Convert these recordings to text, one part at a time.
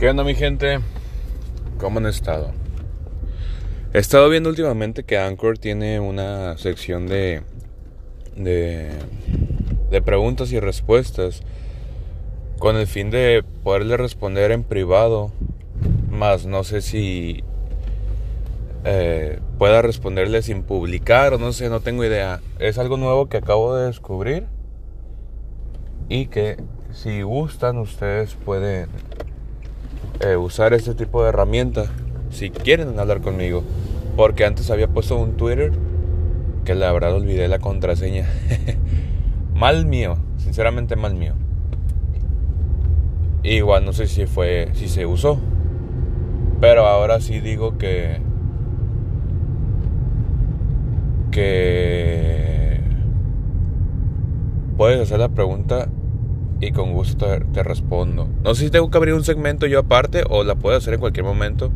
¿Qué onda mi gente? ¿Cómo han estado? He estado viendo últimamente que Anchor tiene una sección de, de, de preguntas y respuestas con el fin de poderle responder en privado, más no sé si eh, pueda responderle sin publicar o no sé, no tengo idea. Es algo nuevo que acabo de descubrir y que si gustan ustedes pueden eh, usar este tipo de herramienta si quieren hablar conmigo. Porque antes había puesto un Twitter que la verdad olvidé la contraseña. mal mío, sinceramente mal mío. Igual no sé si fue, si se usó. Pero ahora sí digo que que puedes hacer la pregunta y con gusto te, respondo. No sé si tengo que abrir un segmento yo aparte o la puedo hacer en cualquier momento.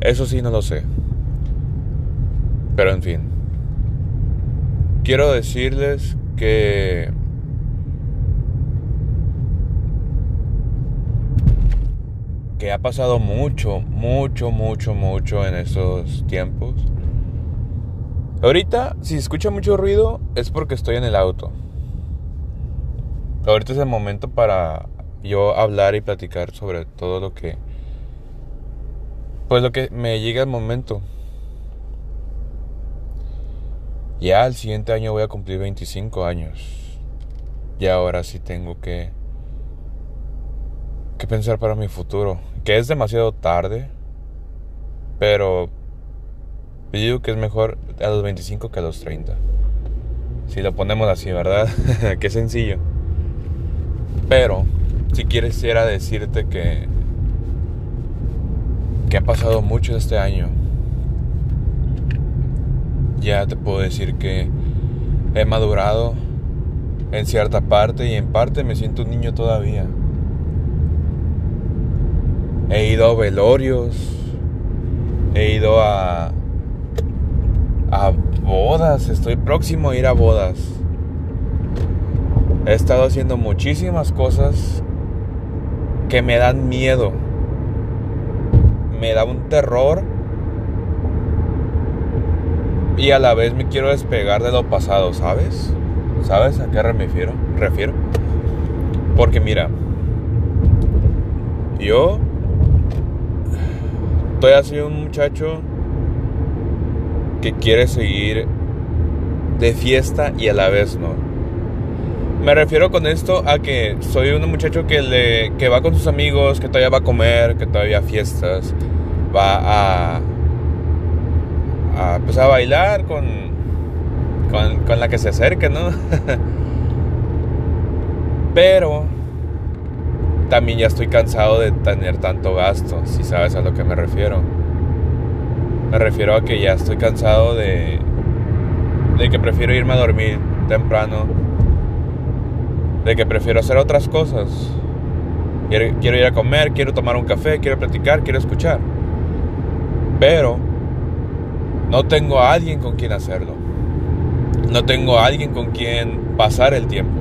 Eso sí, no lo sé. Pero en fin. Quiero decirles que... Que ha pasado mucho, mucho, mucho, mucho en estos tiempos. Ahorita, si escucha mucho ruido, es porque estoy en el auto. Ahorita es el momento para yo hablar y platicar sobre todo lo que... Pues lo que me llega el momento. Ya el siguiente año voy a cumplir 25 años. Y ahora sí tengo que... Que pensar para mi futuro. Que es demasiado tarde. Pero... Digo que es mejor a los 25 que a los 30. Si lo ponemos así, ¿verdad? Qué sencillo. Pero, si quisiera decirte que, que ha pasado mucho este año, ya te puedo decir que he madurado en cierta parte y en parte me siento un niño todavía. He ido a velorios, he ido a, a bodas, estoy próximo a ir a bodas. He estado haciendo muchísimas cosas que me dan miedo. Me da un terror. Y a la vez me quiero despegar de lo pasado, ¿sabes? ¿Sabes a qué refiero? refiero? Porque mira, yo estoy así un muchacho que quiere seguir de fiesta y a la vez no. Me refiero con esto a que soy un muchacho que, le, que va con sus amigos, que todavía va a comer, que todavía fiestas, va a, a, pues a bailar con, con, con la que se acerque, ¿no? Pero también ya estoy cansado de tener tanto gasto, si sabes a lo que me refiero. Me refiero a que ya estoy cansado de, de que prefiero irme a dormir temprano de que prefiero hacer otras cosas. Quiero, ir a comer, quiero tomar un café, quiero platicar, quiero escuchar. Pero no tengo a alguien con quien hacerlo. No tengo a alguien con quien pasar el tiempo.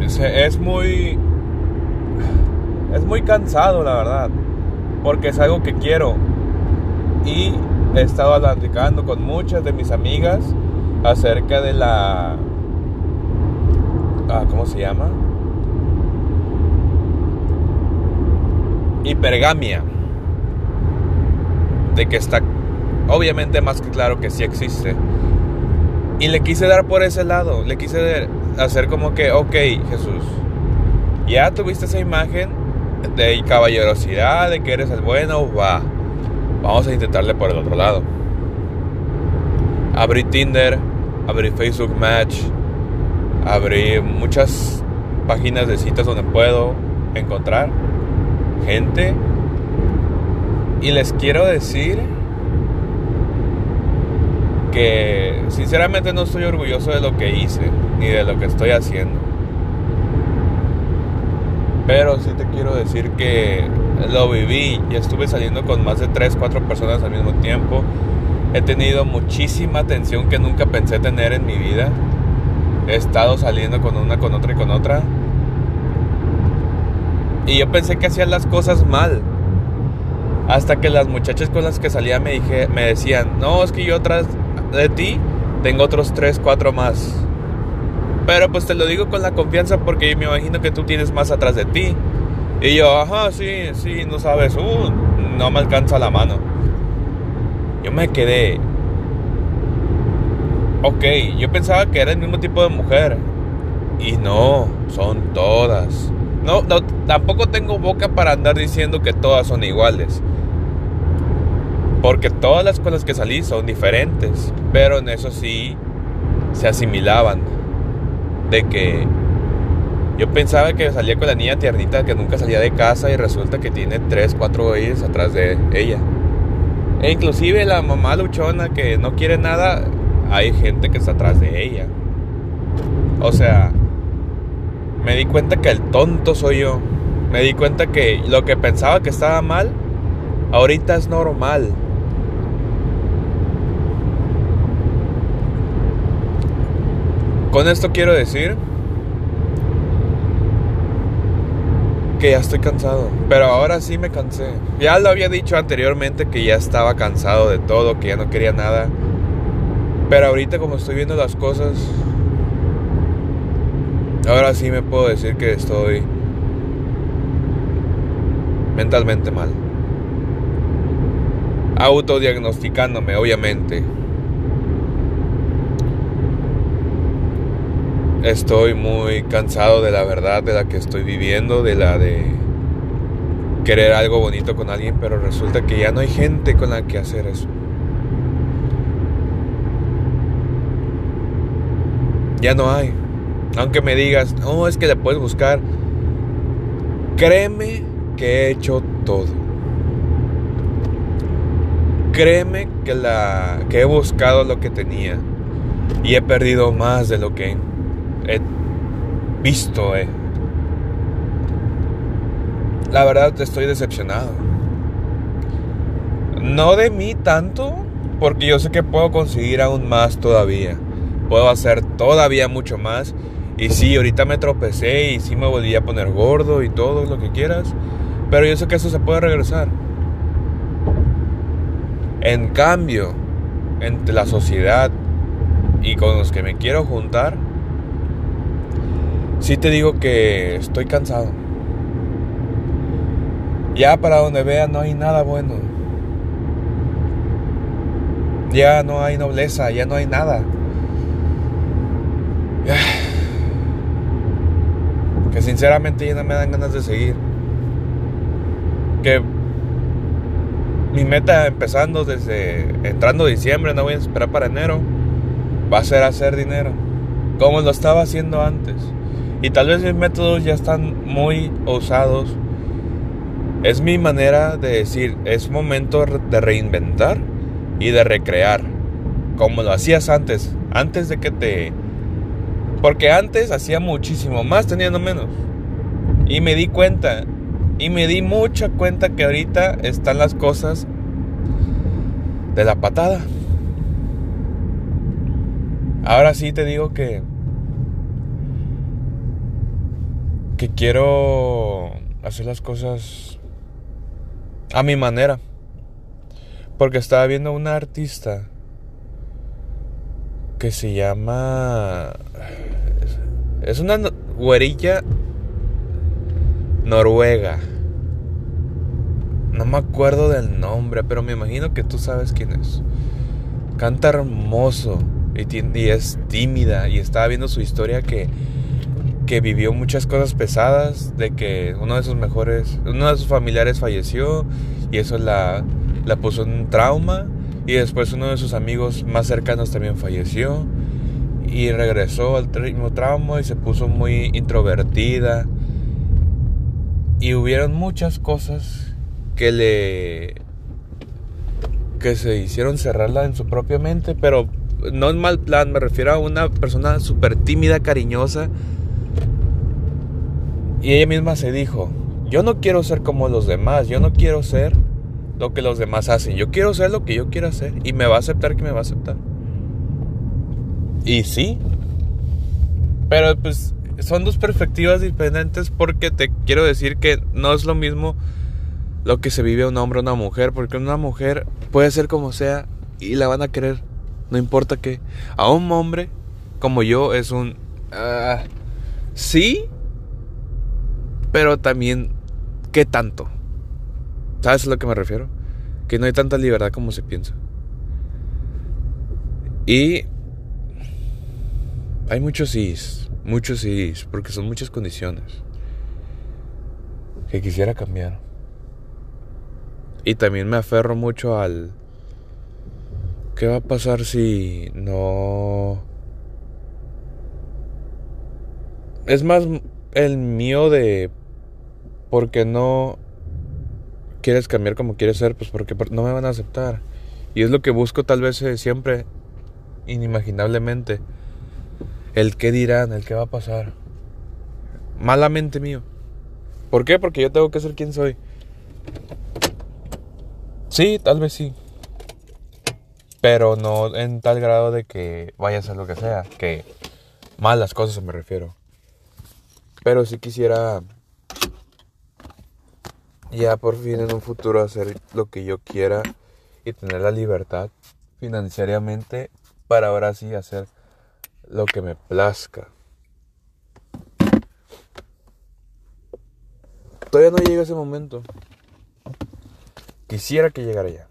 Es muy... Es muy cansado, la verdad. Porque es algo que quiero. Y he estado platicando con muchas de mis amigas acerca de la... Ah, ¿Cómo se llama? Hipergamia. De que está obviamente más que claro que sí existe. Y le quise dar por ese lado. Le quise hacer como que, ok, Jesús. Ya tuviste esa imagen de caballerosidad, de que eres el bueno, va. Vamos a intentarle por el otro lado. Abrí Tinder, abrí Facebook Match, abrí muchas páginas de citas donde puedo encontrar gente. Y les quiero decir que sinceramente no estoy orgulloso de lo que hice, ni de lo que estoy haciendo. Pero sí te quiero decir que lo viví y estuve saliendo con más de 3, 4 personas al mismo tiempo He tenido muchísima atención que nunca pensé tener en mi vida. He estado saliendo con una, con otra y con otra. Y yo pensé que hacía las cosas mal. Hasta que las muchachas con las que salía me, dije, me decían, no, es que yo atrás de ti tengo otros tres, cuatro más. Pero pues te lo digo con la confianza porque yo me imagino que tú tienes más atrás de ti. Y yo, ajá, sí, sí, no sabes, uh, no me alcanza la mano. Yo me quedé. Ok, yo pensaba que era el mismo tipo de mujer. Y no, son todas. No, no, tampoco tengo boca para andar diciendo que todas son iguales. Porque todas las con que salí son diferentes. Pero en eso sí se asimilaban. De que yo pensaba que salía con la niña tiernita que nunca salía de casa y resulta que tiene tres, cuatro güeyes atrás de ella. E inclusive la mamá luchona que no quiere nada, hay gente que está atrás de ella. O sea, me di cuenta que el tonto soy yo. Me di cuenta que lo que pensaba que estaba mal, ahorita es normal. Con esto quiero decir que ya estoy cansado. Pero ahora sí me cansé. Ya lo había dicho anteriormente que ya estaba cansado de todo, que ya no quería nada. Pero ahorita como estoy viendo las cosas, ahora sí me puedo decir que estoy mentalmente mal. Autodiagnosticándome, obviamente. Estoy muy cansado de la verdad de la que estoy viviendo, de la de querer algo bonito con alguien, pero resulta que ya no hay gente con la que hacer eso. Ya no hay. Aunque me digas, no, es que le puedes buscar. Créeme que he hecho todo. Créeme que, la, que he buscado lo que tenía. Y he perdido más de lo que he visto. Eh. La verdad estoy decepcionado. No de mí tanto, porque yo sé que puedo conseguir aún más todavía. Puedo hacer todavía mucho más. Y sí, ahorita me tropecé y sí me volví a poner gordo y todo lo que quieras. Pero yo sé que eso se puede regresar. En cambio, entre la sociedad y con los que me quiero juntar, sí te digo que estoy cansado. Ya para donde vea no hay nada bueno. Ya no hay nobleza, ya no hay nada. Que sinceramente ya no me dan ganas de seguir. Que mi meta empezando desde entrando diciembre, no voy a esperar para enero, va a ser hacer dinero. Como lo estaba haciendo antes. Y tal vez mis métodos ya están muy usados. Es mi manera de decir, es momento de reinventar y de recrear. Como lo hacías antes, antes de que te porque antes hacía muchísimo más teniendo menos. Y me di cuenta, y me di mucha cuenta que ahorita están las cosas de la patada. Ahora sí te digo que que quiero hacer las cosas a mi manera. Porque estaba viendo una artista que se llama. Es una güerilla noruega. No me acuerdo del nombre, pero me imagino que tú sabes quién es. Canta hermoso y, y es tímida. Y estaba viendo su historia que, que vivió muchas cosas pesadas. De que uno de sus mejores, uno de sus familiares falleció y eso la, la puso en un trauma. Y después uno de sus amigos más cercanos también falleció. Y regresó al mismo trauma y se puso muy introvertida. Y hubieron muchas cosas que le... que se hicieron cerrarla en su propia mente. Pero no en mal plan, me refiero a una persona súper tímida, cariñosa. Y ella misma se dijo, yo no quiero ser como los demás, yo no quiero ser lo que los demás hacen. Yo quiero ser lo que yo quiero hacer y me va a aceptar que me va a aceptar. Y sí. Pero pues son dos perspectivas diferentes porque te quiero decir que no es lo mismo lo que se vive un hombre o una mujer, porque una mujer puede ser como sea y la van a querer, no importa qué. A un hombre como yo es un... Ah, sí, pero también, ¿qué tanto? ¿Sabes a lo que me refiero? Que no hay tanta libertad como se piensa. Y hay muchos sís, muchos sís, porque son muchas condiciones que quisiera cambiar. Y también me aferro mucho al... ¿Qué va a pasar si no... Es más el mío de... Porque no quieres cambiar como quieres ser, pues porque no me van a aceptar. Y es lo que busco tal vez eh, siempre, inimaginablemente. El qué dirán, el qué va a pasar. Malamente mío. ¿Por qué? Porque yo tengo que ser quien soy. Sí, tal vez sí. Pero no en tal grado de que vaya a ser lo que sea. Que malas cosas me refiero. Pero sí quisiera ya por fin en un futuro hacer lo que yo quiera y tener la libertad financieramente para ahora sí hacer lo que me plazca. Todavía no llega ese momento. Quisiera que llegara ya.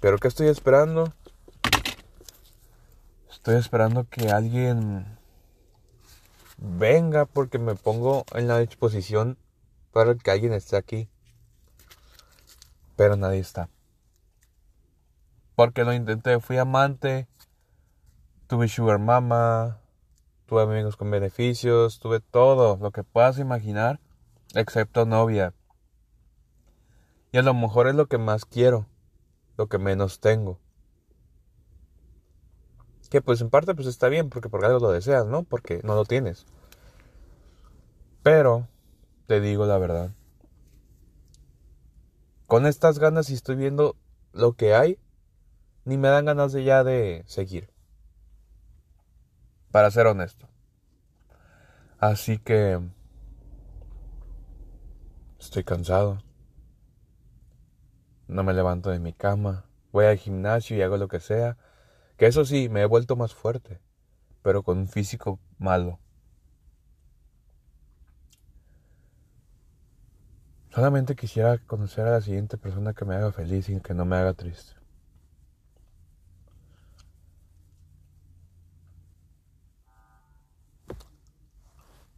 Pero ¿qué estoy esperando? Estoy esperando que alguien venga porque me pongo en la disposición para que alguien esté aquí. Pero nadie está. Porque lo intenté, fui amante, tuve sugar mama, tuve amigos con beneficios, tuve todo lo que puedas imaginar, excepto novia. Y a lo mejor es lo que más quiero, lo que menos tengo. Que pues en parte pues está bien, porque por algo lo deseas, ¿no? Porque no lo tienes. Pero, te digo la verdad. Con estas ganas y estoy viendo lo que hay, ni me dan ganas de ya de seguir para ser honesto. Así que estoy cansado. No me levanto de mi cama. Voy al gimnasio y hago lo que sea. Que eso sí, me he vuelto más fuerte, pero con un físico malo. Solamente quisiera conocer a la siguiente persona que me haga feliz y que no me haga triste.